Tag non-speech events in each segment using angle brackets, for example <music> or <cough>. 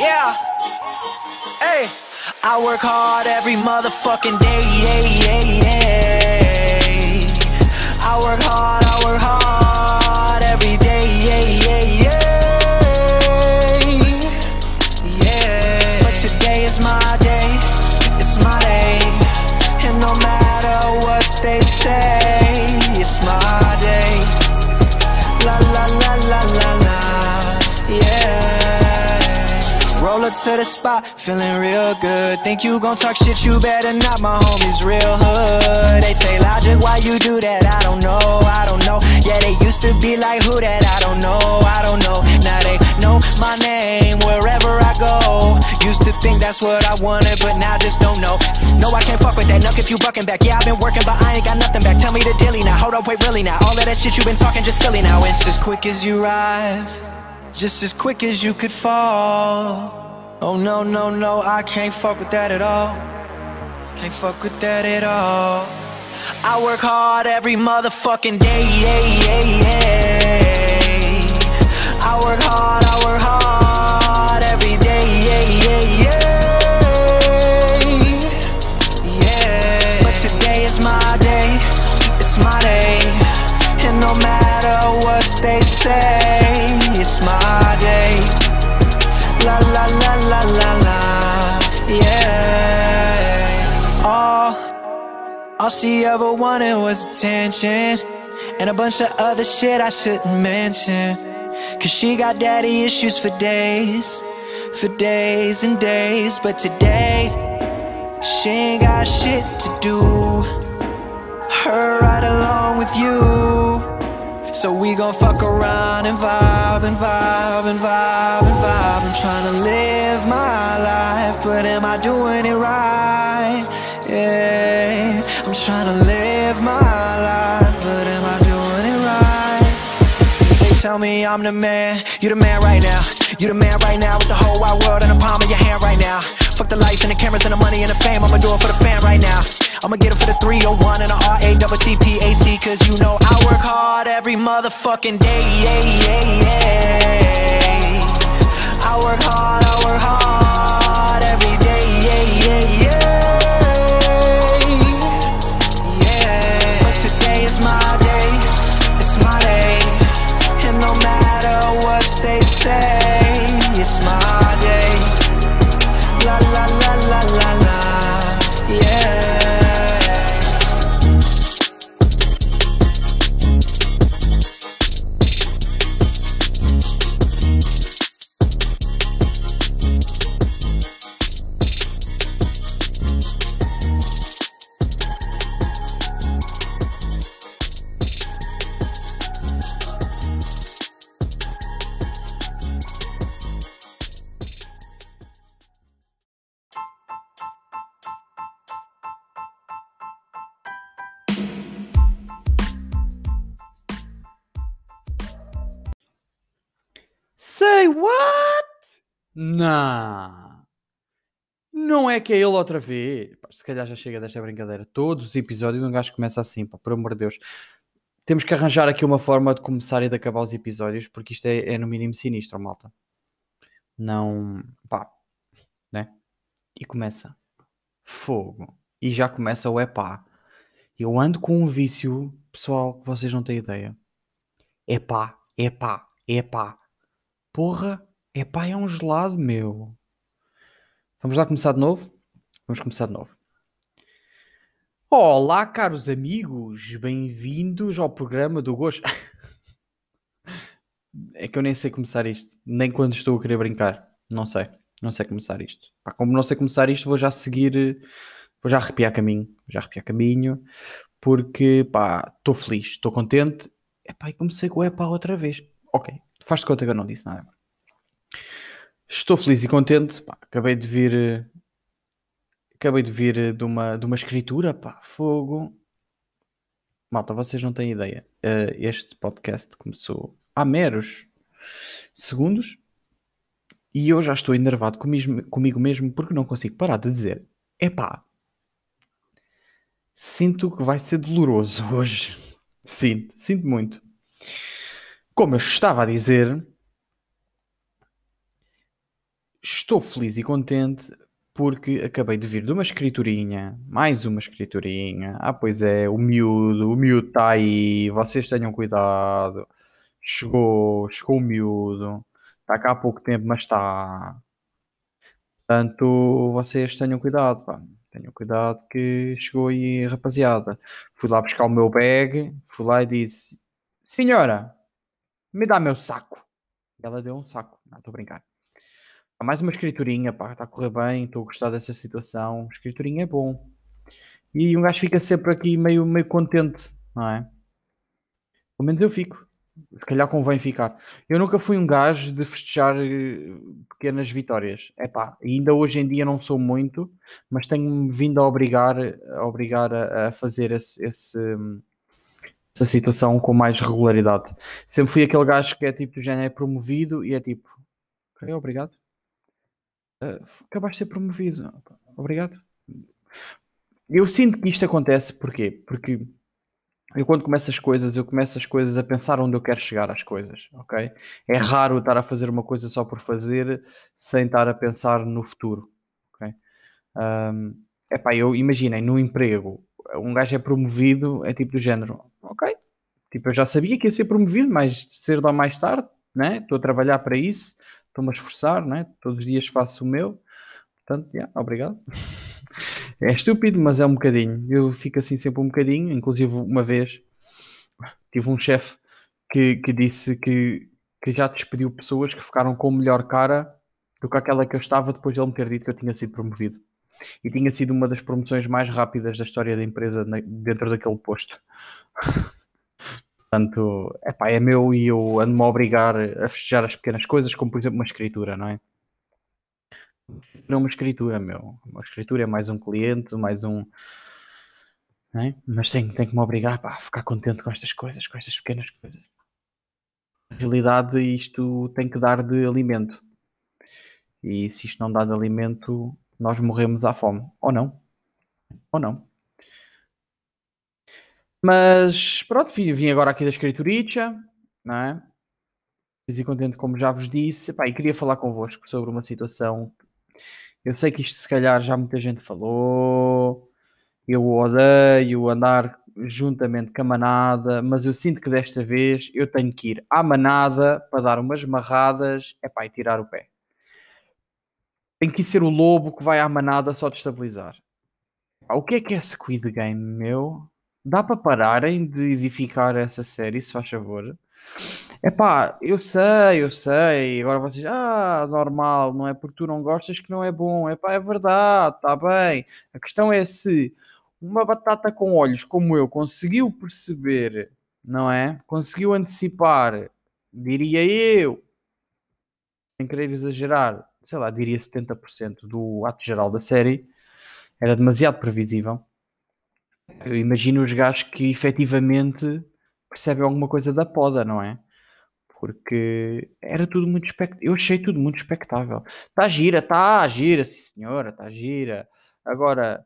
Yeah. Hey. I work hard every motherfucking day. Yeah, yeah, yeah. I work hard, to the spot, feeling real good. Think you gon' talk shit, you better not. My homies real hood. They say logic, why you do that? I don't know, I don't know. Yeah, they used to be like who that? I don't know, I don't know. Now they know my name wherever I go. Used to think that's what I wanted, but now just don't know. No, I can't fuck with that. Nuck if you bucking back. Yeah, I've been working, but I ain't got nothing back. Tell me the dilly now. Hold up, wait, really now. All of that shit you been talking just silly now. It's as quick as you rise, just as quick as you could fall. Oh no, no, no, I can't fuck with that at all. Can't fuck with that at all. I work hard every motherfucking day. Yeah, yeah, yeah. I work hard, I work hard all she ever wanted was attention. And a bunch of other shit I shouldn't mention. Cause she got daddy issues for days. For days and days. But today, she ain't got shit to do. Her right along with you. So we gon' fuck around and vibe and vibe and vibe and vibe. I'm trying to live my life, but am I doing it right? I'm trying to live my life, but am I doing it right? They tell me I'm the man, you're the man right now. You're the man right now with the whole wide world in the palm of your hand right now. Fuck the lights and the cameras and the money and the fame. I'ma do it for the fan right now. I'ma get it for the 301 and the RA double TPAC. Cause you know I work hard every motherfucking day. Yeah, yeah, yeah. Não. Não é que é ele outra vez. Se calhar já chega desta brincadeira. Todos os episódios um gajo começa assim, pá, por amor de Deus. Temos que arranjar aqui uma forma de começar e de acabar os episódios, porque isto é, é no mínimo sinistro, malta. Não. pá. Né? E começa. Fogo. E já começa o epá. Eu ando com um vício, pessoal, que vocês não têm ideia. Epá, epá, epá. Porra, epá, é um gelado, meu. Vamos lá começar de novo? Vamos começar de novo. Olá, caros amigos, bem-vindos ao programa do Gosto. <laughs> é que eu nem sei começar isto, nem quando estou a querer brincar. Não sei, não sei começar isto. Pá, como não sei começar isto, vou já seguir, vou já arrepiar caminho, vou já arrepiar caminho, porque pá, estou feliz, estou contente. Epá, e comecei com o epá outra vez. Ok, faz-te conta que eu não disse nada. Estou feliz e contente. Pá, acabei de vir. eh, Acabei de vir eh, de uma, de uma escritura. Pá, fogo. Malta, vocês não têm ideia. Eh, este podcast começou há meros segundos e eu já estou enervado comigo, comigo mesmo porque não consigo parar de dizer: epá, sinto que vai ser doloroso <laughs> hoje. Sinto, sinto muito. Como eu estava a dizer, estou feliz e contente porque acabei de vir de uma escriturinha, mais uma escriturinha. Ah, pois é, o miúdo, o miúdo está aí, vocês tenham cuidado. Chegou, chegou o miúdo, está cá há pouco tempo, mas está. Portanto, vocês tenham cuidado, pá. Tenham cuidado que chegou aí, rapaziada. Fui lá buscar o meu bag, fui lá e disse: Senhora, me dá meu saco. E ela deu um saco. Não, estou a brincar. Mais uma escriturinha, pá, está a correr bem, estou a gostar dessa situação. Escriturinha é bom. E um gajo fica sempre aqui meio, meio contente, não é? Pelo menos eu fico. Se calhar convém ficar. Eu nunca fui um gajo de festejar eh, pequenas vitórias. É pá, ainda hoje em dia não sou muito, mas tenho-me vindo a obrigar, a, obrigar a, a fazer esse, esse, essa situação com mais regularidade. Sempre fui aquele gajo que é tipo do género é promovido e é tipo, ok, obrigado. Uh, acabaste de ser promovido. Obrigado. Eu sinto que isto acontece porquê? Porque eu quando começo as coisas, eu começo as coisas a pensar onde eu quero chegar às coisas, ok? É raro estar a fazer uma coisa só por fazer, sem estar a pensar no futuro, ok? Um, epá, eu imaginei, no emprego, um gajo é promovido, é tipo do género, ok? Tipo, eu já sabia que ia ser promovido, mas cedo ou mais tarde, né? Estou a trabalhar para isso, estou-me a esforçar, né? Todos os dias faço o meu, portanto, yeah, obrigado. <laughs> É estúpido, mas é um bocadinho. Eu fico assim sempre um bocadinho. Inclusive, uma vez tive um chefe que, que disse que, que já despediu pessoas que ficaram com melhor cara do que aquela que eu estava depois de ele me ter dito que eu tinha sido promovido. E tinha sido uma das promoções mais rápidas da história da empresa dentro daquele posto. <laughs> Portanto, epá, é meu e eu ando-me a obrigar a festejar as pequenas coisas, como por exemplo uma escritura, não é? Não uma escritura, meu. Uma escritura é mais um cliente, mais um. É? Mas tenho, tenho que me obrigar pá, a ficar contente com estas coisas, com estas pequenas coisas. Na realidade, isto tem que dar de alimento. E se isto não dá de alimento, nós morremos à fome. Ou não. Ou não. Mas pronto, vim agora aqui da escrituricha, não é? Feliz e contente, como já vos disse. Pá, e queria falar convosco sobre uma situação eu sei que isto se calhar já muita gente falou. Eu odeio andar juntamente com a manada, mas eu sinto que desta vez eu tenho que ir à manada para dar umas marradas epá, e tirar o pé. Tem que ser o lobo que vai à manada só destabilizar. o que é que é Squid Game, meu? Dá para pararem de edificar essa série, se faz favor? Epá, eu sei, eu sei. Agora vocês, ah, normal, não é porque tu não gostas que não é bom. Epá, é verdade, está bem. A questão é se uma batata com olhos como eu conseguiu perceber, não é? Conseguiu antecipar, diria eu, sem querer exagerar, sei lá, diria 70% do ato geral da série, era demasiado previsível. Eu imagino os gajos que efetivamente percebem alguma coisa da poda, não é? porque era tudo muito expectável. Eu achei tudo muito expectável. Está gira, está gira, sim senhora, está gira. Agora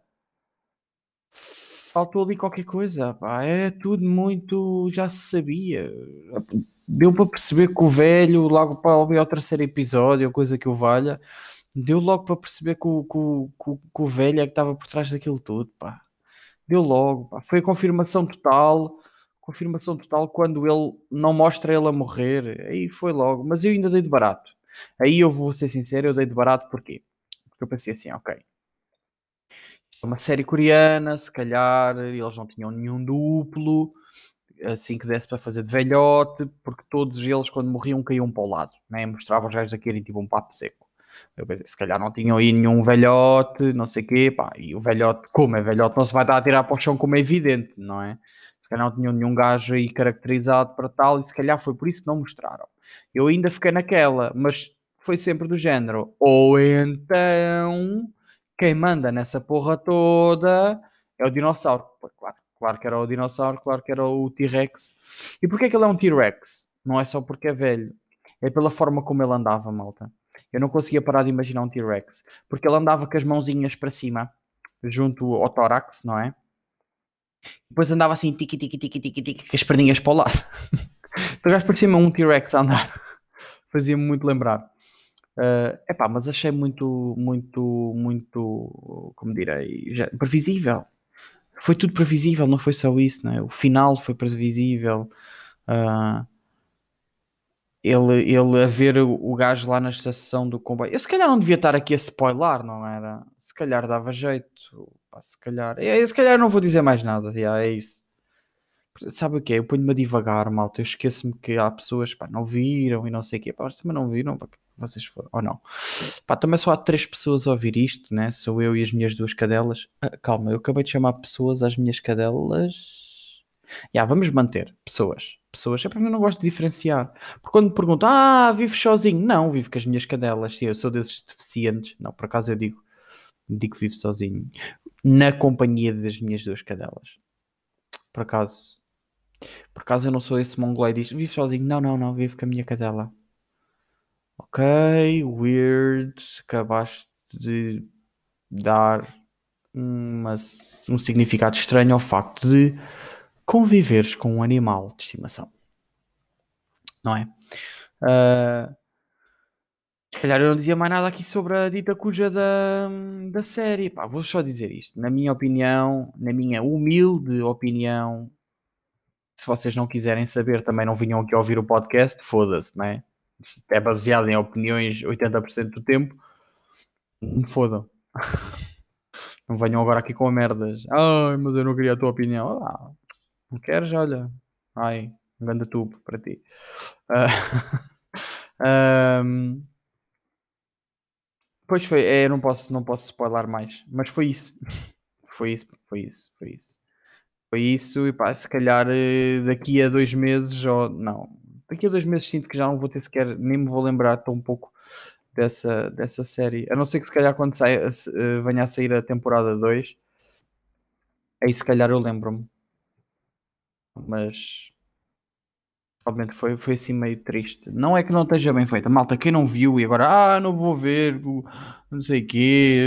faltou ali qualquer coisa, pá. Era tudo muito. Já se sabia. Deu para perceber que o velho, logo para ouvir o terceiro episódio, coisa que o valha, deu logo para perceber que o, que, o, que o velho é que estava por trás daquilo tudo, pá. Deu logo, pá. Foi a confirmação total confirmação total quando ele não mostra ele a morrer. Aí foi logo, mas eu ainda dei de barato. Aí eu vou ser sincero, eu dei de barato porquê? Porque eu pensei assim, ok. É uma série coreana, se calhar eles não tinham nenhum duplo, assim que desse para fazer de velhote, porque todos eles quando morriam caíam para o lado, né? mostravam os gajos aqui tipo um papo seco. Eu pensei, se calhar não tinham aí nenhum velhote, não sei o quê, pá, e o velhote, como é velhote, não se vai dar a tirar para o chão como é evidente, não é? se calhar não tinham nenhum gajo aí caracterizado para tal, e se calhar foi por isso que não mostraram. Eu ainda fiquei naquela, mas foi sempre do género. Ou então, quem manda nessa porra toda é o dinossauro. Claro, claro que era o dinossauro, claro que era o T-Rex. E porquê que ele é um T-Rex? Não é só porque é velho, é pela forma como ele andava, malta. Eu não conseguia parar de imaginar um T-Rex, porque ele andava com as mãozinhas para cima, junto ao tórax, não é? Depois andava assim, tique, tique, tique, tique, tique, com as perninhas para o lado. <laughs> então o gajo parecia-me um T-Rex a andar. <laughs> Fazia-me muito lembrar. Uh, epá, mas achei muito, muito, muito, como direi, já, previsível. Foi tudo previsível, não foi só isso, né? O final foi previsível. Uh, ele, ele a ver o, gajo lá na estação do comboio. Eu se calhar não devia estar aqui a spoiler, não era? Se calhar dava jeito. Pá, se calhar. É, se calhar não vou dizer mais nada. Já, é isso. Sabe o que é? Eu ponho-me a divagar, malta. Eu esqueço-me que há pessoas que não viram e não sei o quê. Pá, também não viram. Pá, vocês foram. Ou não. Pá, também só há três pessoas a ouvir isto, né? Sou eu e as minhas duas cadelas. Ah, calma, eu acabei de chamar pessoas às minhas cadelas. Já, vamos manter pessoas. Pessoas, é para mim não gosto de diferenciar. Porque quando me perguntam, ah, vives sozinho? Não, vivo com as minhas cadelas. Eu sou desses deficientes. Não, por acaso eu digo, digo que vivo sozinho. Na companhia das minhas duas cadelas. Por acaso. Por acaso eu não sou esse mongolei diz, vivo sozinho? Não, não, não, vivo com a minha cadela. Ok, weird. Acabaste de dar uma, um significado estranho ao facto de conviveres com um animal de estimação. Não é? Uh, se calhar eu não dizia mais nada aqui sobre a dita cuja da, da série. Pá, vou só dizer isto. Na minha opinião, na minha humilde opinião, se vocês não quiserem saber, também não vinham aqui ouvir o podcast, foda-se, não é? É baseado em opiniões 80% do tempo, me fodam. <laughs> não venham agora aqui com merdas. Ai, mas eu não queria a tua opinião. Ah, não queres? Olha, ai, um grande tubo para ti. <laughs> Uh, um, pois foi, é, não posso, não posso spoiler mais, mas foi isso. <laughs> Foi isso, foi isso, foi isso. Foi isso, e pá, se calhar eh, daqui a dois meses, ou não, daqui a dois meses sinto que já não vou ter sequer, nem me vou lembrar tão pouco dessa, dessa série. A não ser que se calhar quando saia, eh, venha a sair a temporada 2, aí se calhar eu lembro-me mas realmente foi, foi assim meio triste. Não é que não esteja bem feita, malta, quem não viu e agora, ah, não vou ver, não sei o quê,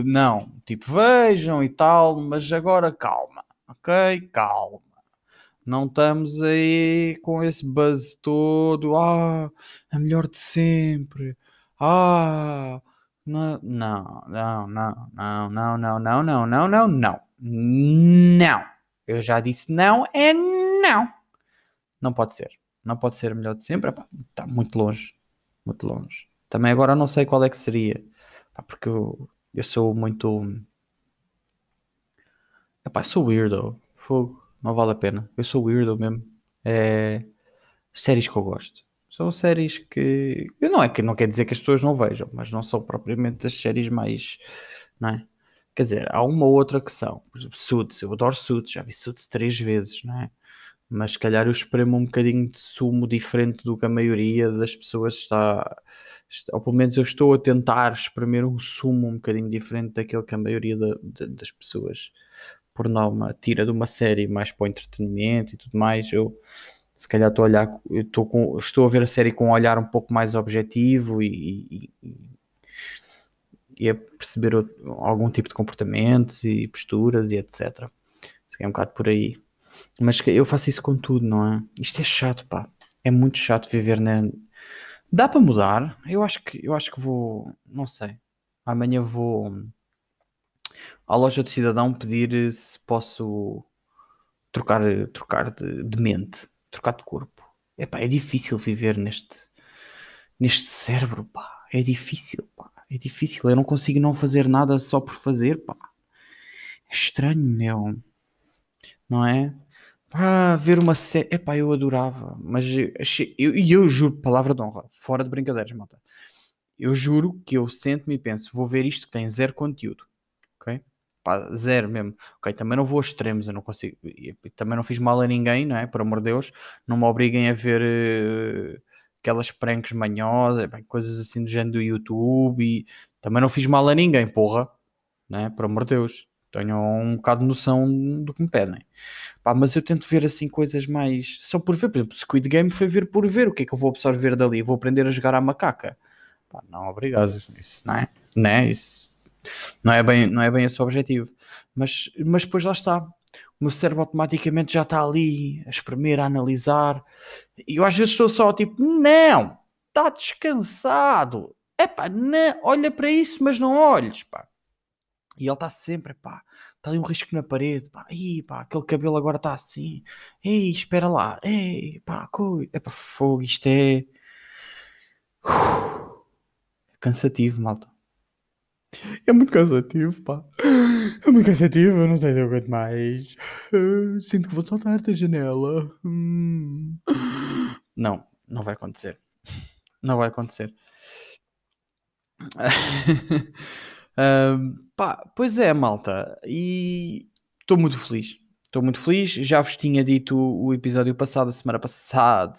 uh, não, tipo, vejam e tal, mas agora calma, ok? Calma. Não estamos aí com esse buzz todo, ah, a melhor de sempre, ah, não, não, não, não, não, não, não, não, não, não, não. Eu já disse não, é não. Não pode ser. Não pode ser melhor de sempre. Está muito longe. Muito longe. Também agora não sei qual é que seria. porque eu, eu sou muito. Epá, sou weirdo. Fogo. Não vale a pena. Eu sou weirdo mesmo. É. Séries que eu gosto. São séries que. Eu não é que não quer dizer que as pessoas não vejam, mas não são propriamente as séries mais. Não é? Quer dizer, há uma ou outra que são. Por exemplo, Suits, eu adoro Suits, já vi Suits três vezes, não é? Mas se calhar eu espremo um bocadinho de sumo diferente do que a maioria das pessoas está, ou pelo menos eu estou a tentar espremer um sumo um bocadinho diferente daquele que a maioria de, das pessoas, por norma, tira de uma série mais para o entretenimento e tudo mais. Eu se calhar estou a olhar, estou, com, estou a ver a série com um olhar um pouco mais objetivo e, e, e a perceber algum tipo de comportamentos e posturas e etc. É um bocado por aí. Mas eu faço isso com tudo, não é? Isto é chato, pá. É muito chato viver na. Dá para mudar? Eu acho que eu acho que vou. Não sei. Amanhã vou à loja do cidadão pedir se posso trocar, trocar de, de mente, trocar de corpo. É difícil viver neste, neste cérebro, pá. É difícil, pá. É difícil, eu não consigo não fazer nada só por fazer, pá. É estranho, meu. Não é? Pá, ver uma série. Epá, eu adorava, mas eu, eu, eu juro, palavra de honra, fora de brincadeiras, malta. Eu juro que eu sento-me e penso, vou ver isto que tem zero conteúdo, ok? Pá, zero mesmo. Ok, também não vou a extremos, eu não consigo. Também não fiz mal a ninguém, não é? Por amor de Deus, não me obriguem a ver. Uh, aquelas pranks manhosas, coisas assim do género do YouTube e também não fiz mal a ninguém, porra, né? Por amor de Deus, tenho um bocado de noção do que me pedem. Pá, mas eu tento ver assim coisas mais só por ver, por exemplo, Squid Game foi ver por ver, o que é que eu vou absorver dali? Vou aprender a jogar à macaca. Pá, não, obrigado, isso não é, né? Isso não é bem, não é bem esse o objetivo. Mas, mas depois lá está, o meu cérebro automaticamente já está ali a espremer, a analisar. E eu às vezes estou só tipo, não, está descansado. É pá, não, olha para isso, mas não olhes, pá. E ele está sempre, pá, está ali um risco na parede, pá, Ih, pá, aquele cabelo agora está assim, ei, espera lá, ei, pá, coi, é pá, fogo, isto é... Uf, é cansativo, malta. É muito cansativo, pá. É muito cansativo, não sei se eu aguento mais. Sinto que vou saltar da janela. Hum. Não, não vai acontecer. Não vai acontecer. <laughs> um, pá, pois é, malta. E estou muito feliz. Estou muito feliz. Já vos tinha dito o episódio passado, a semana passada,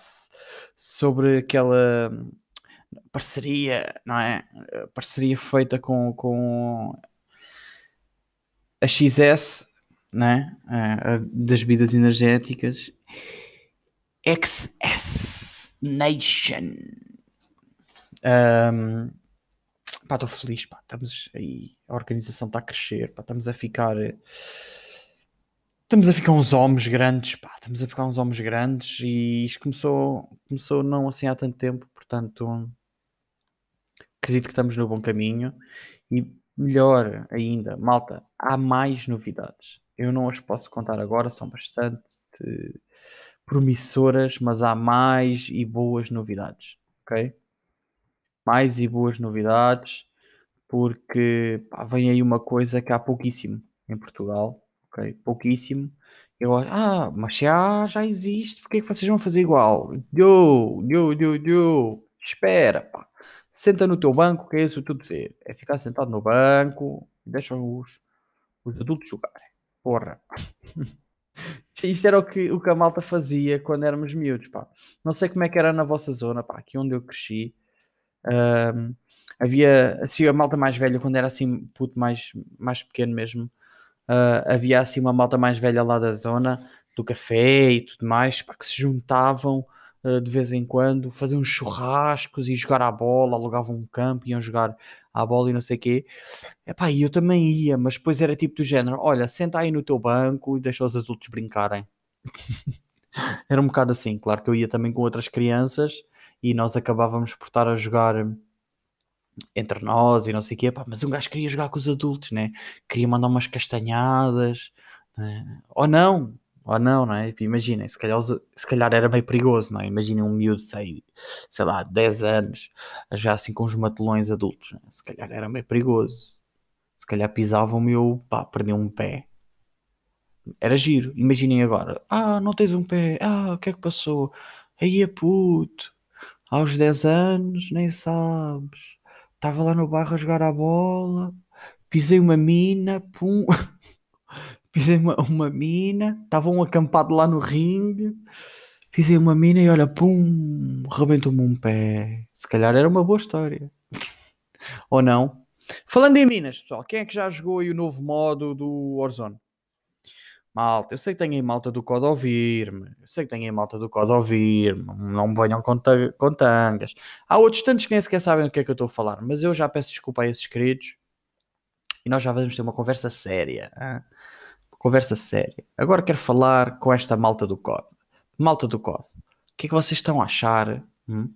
sobre aquela parceria, não é? Parceria feita com, com a XS, né? das bebidas energéticas. XS Nation. Um, pá, estou feliz, pá, estamos aí, a organização está a crescer, pá, estamos a ficar, estamos a ficar uns homens grandes, pá, estamos a ficar uns homens grandes e isto começou, começou não assim há tanto tempo, portanto, acredito que estamos no bom caminho e melhor ainda, malta, há mais novidades. Eu não as posso contar agora, são bastante promissoras, mas há mais e boas novidades, ok? Mais e boas novidades, porque pá, vem aí uma coisa que há pouquíssimo em Portugal, ok? Pouquíssimo. Eu acho, ah, mas já, já existe, porque é que vocês vão fazer igual? Deu, deu, deu, deu. Espera, pá senta no teu banco, que é isso tudo ver. É ficar sentado no banco e deixa os, os adultos jogarem. Porra. <laughs> Isto era o que, o que a malta fazia quando éramos miúdos, pá. Não sei como é que era na vossa zona, pá, aqui onde eu cresci. Um, havia, assim, a malta mais velha, quando era assim, puto mais, mais pequeno mesmo, uh, havia assim uma malta mais velha lá da zona, do café e tudo mais, pá, que se juntavam uh, de vez em quando, faziam churrascos e jogar à bola, alugavam um campo, iam jogar à bola e não sei o quê. Epá, e eu também ia, mas depois era tipo do género: olha, senta aí no teu banco e deixa os adultos brincarem. <laughs> era um bocado assim, claro que eu ia também com outras crianças e nós acabávamos por estar a jogar entre nós e não sei o quê, pá, mas um gajo queria jogar com os adultos, né? Queria mandar umas castanhadas, né? ou não, ou não, não é? Imaginem, se calhar, se calhar era meio perigoso, não é? Imaginem um miúdo, sei, sei lá, 10 anos, já assim com os matelões adultos, é? se calhar era meio perigoso. Se calhar pisavam-me e pá, perdi um pé. Era giro. Imaginem agora, ah, não tens um pé, ah, o que é que passou? Aí é puto, aos 10 anos, nem sabes. Estava lá no bairro a jogar a bola, pisei uma mina, pum. <laughs> pisei uma, uma mina, estavam um acampado lá no ringue, pisei uma mina e olha, pum, rebentou-me um pé. Se calhar era uma boa história. <laughs> Ou não? Falando em minas, pessoal, quem é que já jogou aí o novo modo do Warzone? Malta, eu sei que tem aí malta do Code ouvir-me, eu sei que tem aí malta do Code ouvir-me, não me venham com, tangas. Há outros tantos que nem sequer sabem do que é que eu estou a falar, mas eu já peço desculpa a esses queridos e nós já vamos ter uma conversa séria. Conversa séria. Agora quero falar com esta malta do COD. Malta do COD, o que é que vocês estão a achar hum,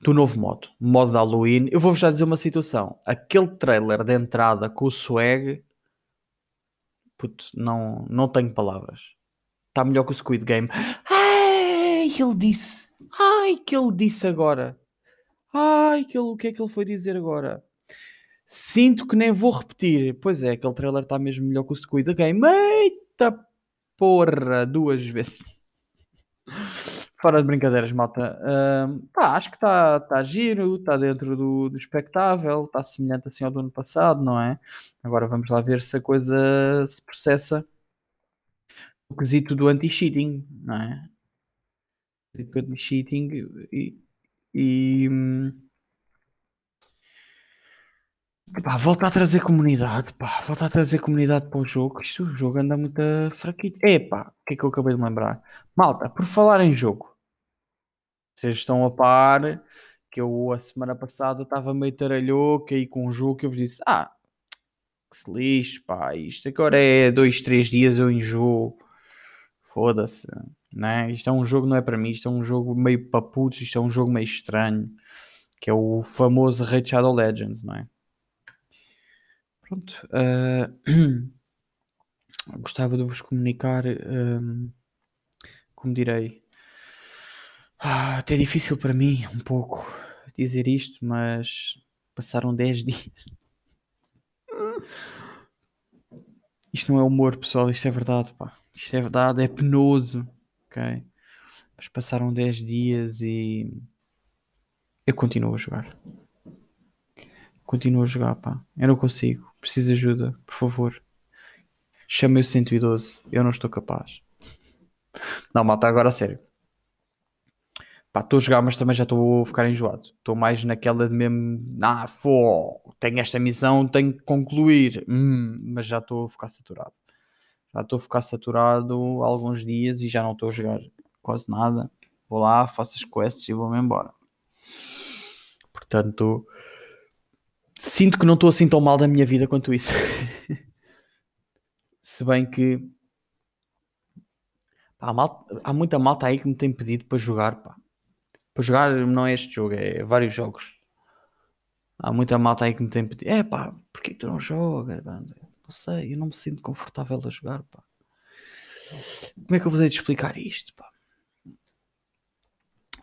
do novo modo? Modo de Halloween. Eu vou-vos já dizer uma situação. Aquele trailer de entrada com o swag, puto, não, não tenho palavras. Está melhor que o Squid Game. Ai, ele disse. Ai, que ele disse agora. Ai, que ele, o que é que ele foi dizer agora? Sinto que nem vou repetir. Pois é, aquele trailer está mesmo melhor que o Squid Game. Eita porra, duas vezes. <laughs> Fora de brincadeiras, malta. Uh, pá, acho que está tá giro, está dentro do, do espectável, está semelhante assim ao do ano passado, não é? Agora vamos lá ver se a coisa se processa o quesito do anti-cheating, não é? O quesito do anti-cheating e, e hum, Pá, volta a trazer comunidade, pá, volta a trazer comunidade para o jogo. Isto o jogo anda muito fraquito. Epá, o que é que eu acabei de lembrar? Malta, por falar em jogo, vocês estão a par que eu a semana passada estava meio taralhoco aí com um jogo que eu vos disse: Ah, que se lixe, pá, isto agora é dois, três dias eu enjoo. Foda-se, né? Isto é um jogo, não é para mim, isto é um jogo meio paputos, isto é um jogo meio estranho. que é o famoso Raid Shadow Legends, não é? Pronto. Uh, <clears throat> gostava de vos comunicar, um, como direi, ah, até difícil para mim um pouco dizer isto, mas passaram 10 <laughs> dias. Isto não é humor, pessoal, isto é verdade, pá. Isto é verdade, é penoso, ok? Mas passaram 10 dias e eu continuo a jogar. Continuo a jogar, pá. Eu não consigo. Preciso de ajuda, por favor. Chame o 112. Eu não estou capaz. Não, malta, agora a sério. Pá, estou a jogar, mas também já estou a ficar enjoado. Estou mais naquela de mesmo. Ah, fô, tenho esta missão, tenho que concluir. Hum, mas já estou a ficar saturado. Já estou a ficar saturado há alguns dias e já não estou a jogar quase nada. Vou lá, faço as quests e vou-me embora. Portanto, sinto que não estou assim tão mal da minha vida quanto isso. <laughs> Se bem que há, mal, há, muita malta aí que me tem pedido para jogar. Pá. Para jogar não é este jogo, é vários jogos. Há muita malta aí que me tem pedido. É pá, porquê tu não jogas? Não sei, eu não me sinto confortável a jogar. Pá. Como é que eu vou te explicar isto? Pá?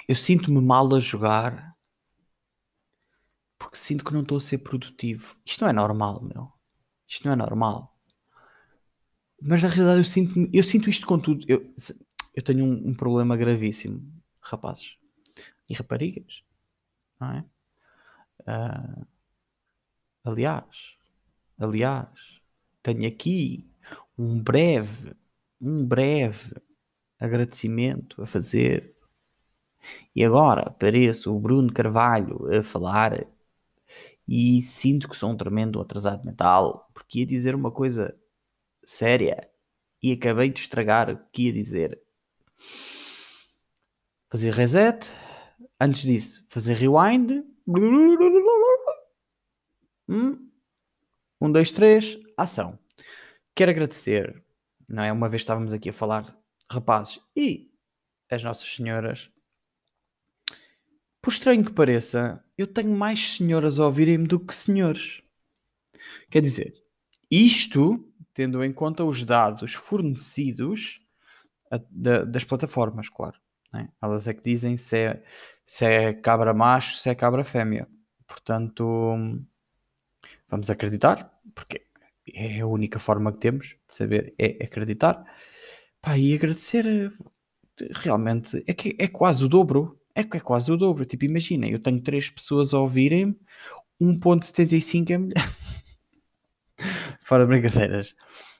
Eu sinto-me mal a jogar porque sinto que não estou a ser produtivo. Isto não é normal, meu. Isto não é normal. Mas na realidade eu sinto, eu sinto isto com tudo. Eu, eu tenho um, um problema gravíssimo, rapazes e raparigas, não é? Uh, aliás, aliás, tenho aqui um breve, um breve agradecimento a fazer. E agora apareço o Bruno Carvalho a falar e sinto que sou um tremendo atrasado mental, porque ia dizer uma coisa séria e acabei de estragar o que ia dizer. Fazer reset, antes disso, fazer rewind. Um, dois, três, ação. Quero agradecer, não é? Uma vez estávamos aqui a falar, rapazes e as nossas senhoras por estranho que pareça, eu tenho mais senhoras a ouvirem-me do que senhores. Quer dizer, isto tendo em conta os dados fornecidos a, da, das plataformas, claro. Né? Elas é que dizem se é, se é cabra macho, se é cabra fêmea. Portanto, vamos acreditar, porque é a única forma que temos de saber é acreditar. Pá, e agradecer realmente é que é quase o dobro é que é quase o dobro. Tipo, imagina, eu tenho 3 pessoas a ouvirem, 1.75 é melhor. <laughs> Fora brincadeiras.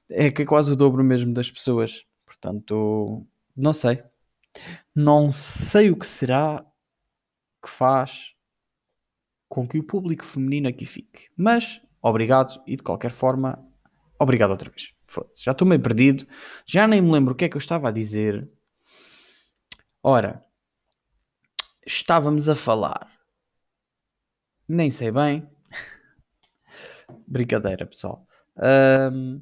É que é quase o dobro mesmo das pessoas. Portanto, não sei. Não sei o que será que faz com que o público feminino aqui fique. Mas, obrigado e de qualquer forma, obrigado outra vez. Já estou meio perdido. Já nem me lembro o que é que eu estava a dizer. Ora, estávamos a falar? Nem sei bem. Brincadeira, pessoal. Um,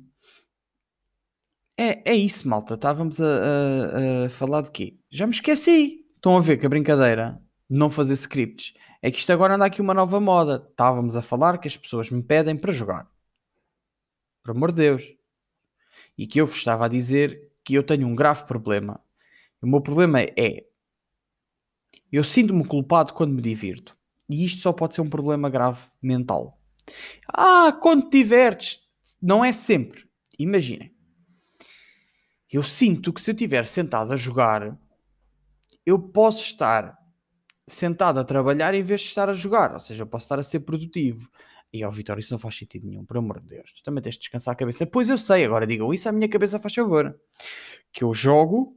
é, é isso, malta. Estávamos a, a, a, falar de quê? Já me esqueci. Estão a ver que a brincadeira de não fazer scripts é que isto agora anda aqui uma nova moda. Estávamos a falar que as pessoas me pedem para jogar. Por amor de Deus. E que eu vos estava a dizer que eu tenho um grave problema. O meu problema é eu sinto-me culpado quando me divirto. E isto só pode ser um problema grave mental. Ah, quando te divertes, não é sempre. Imaginem. Eu sinto que se eu estiver sentado a jogar, eu posso estar sentado a trabalhar em vez de estar a jogar. Ou seja, eu posso estar a ser produtivo. E ao oh, Vitória, isso não faz sentido nenhum, por amor de Deus. Tu também tens de descansar a cabeça. Pois eu sei, agora digam isso, a minha cabeça faz favor. Que eu jogo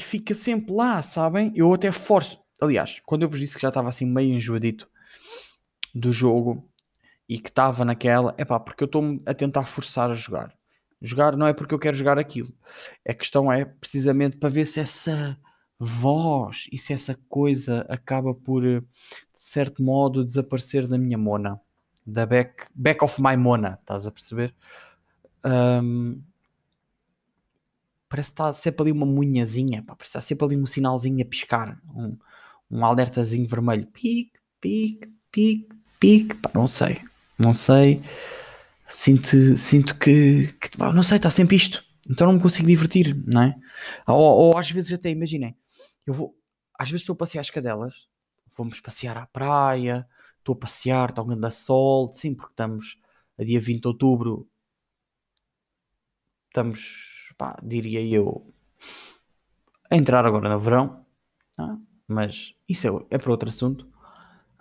e fica sempre lá, sabem? Eu até forço. Aliás, quando eu vos disse que já estava assim meio enjoadito do jogo e que estava naquela, é pá, porque eu estou a tentar forçar a jogar. Jogar não é porque eu quero jogar aquilo. A questão é precisamente para ver se essa voz e se essa coisa acaba por, de certo modo, desaparecer da minha mona. Da back, back of my mona, estás a perceber? Um, parece está sempre ali uma munhazinha, pá, parece está sempre ali um sinalzinho a piscar, um, um alertazinho vermelho. Pique, pique, pique, pique. Pá, não sei. Não sei. Sinto, sinto que, que pá, não sei, está sempre isto. Então não me consigo divertir, não é? Ou, ou às vezes até, imaginem, eu vou, às vezes estou a passear as cadelas, vamos passear à praia, estou a passear, está um grande sol, sim, porque estamos a dia 20 de outubro, estamos, pá, diria eu, entrar agora no verão, é? mas isso é, é para outro assunto.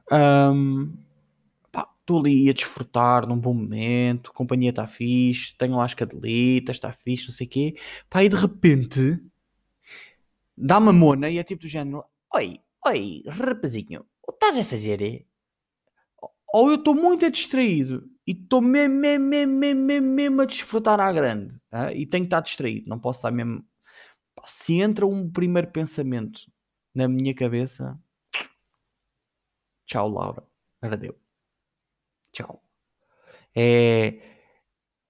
Um, estou ali a desfrutar num bom momento, a companhia está fixe, tenho lá as cadelitas, está fixe, não sei o quê. Pá, e de repente dá uma mona e é tipo do género: Oi, oi, rapazinho, o que estás a fazer? Ou eu estou muito distraído e estou mesmo, mesmo, mesmo, mesmo, mesmo a desfrutar à grande ah? e tenho que estar distraído, não posso estar mesmo. Se entra um primeiro pensamento na minha cabeça, tchau, Laura, agradeu. Tchau. É,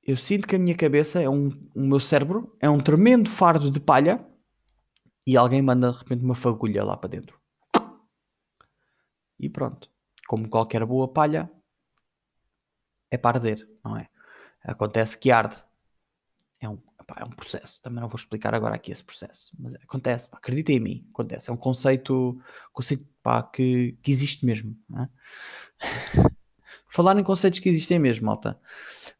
eu sinto que a minha cabeça é um, o meu cérebro é um tremendo fardo de palha e alguém manda de repente uma fagulha lá para dentro. E pronto. Como qualquer boa palha, é para arder, não é? Acontece que arde. É um, é um processo. Também não vou explicar agora aqui esse processo. Mas acontece, pá, acredita em mim. Acontece. É um conceito, conceito pá, que, que existe mesmo. É? <laughs> Falar em conceitos que existem mesmo, malta.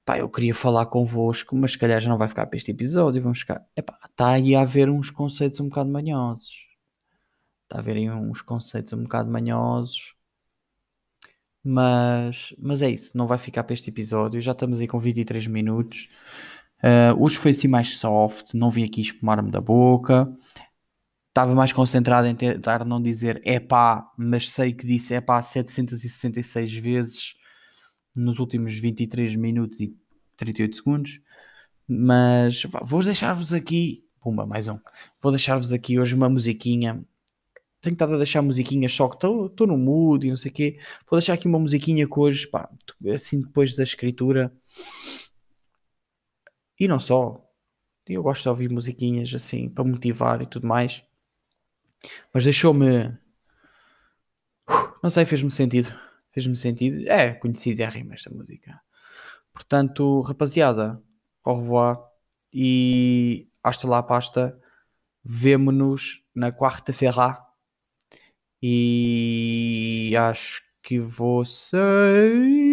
Pá, eu queria falar convosco, mas se calhar já não vai ficar para este episódio. Vamos ficar. Está aí a haver uns conceitos um bocado manhosos. Está a haver uns conceitos um bocado manhosos. Mas, mas é isso, não vai ficar para este episódio. Já estamos aí com 23 minutos. Uh, hoje foi assim mais soft, não vim aqui espumar-me da boca. Estava mais concentrado em tentar não dizer epá, mas sei que disse epá 766 vezes nos últimos 23 minutos e 38 segundos. Mas vou deixar-vos aqui. Pumba, mais um. Vou deixar-vos aqui hoje uma musiquinha. Tenho estado a deixar musiquinhas só que estou no mood e não sei o quê. Vou deixar aqui uma musiquinha que hoje, pá, assim depois da escritura. E não só. Eu gosto de ouvir musiquinhas assim para motivar e tudo mais. Mas deixou-me. Não sei, fez-me sentido Fez-me sentido. É conhecida a rima esta música. Portanto, rapaziada, au revoir e hasta lá pasta. Vemo-nos na quarta-feira e acho que sair.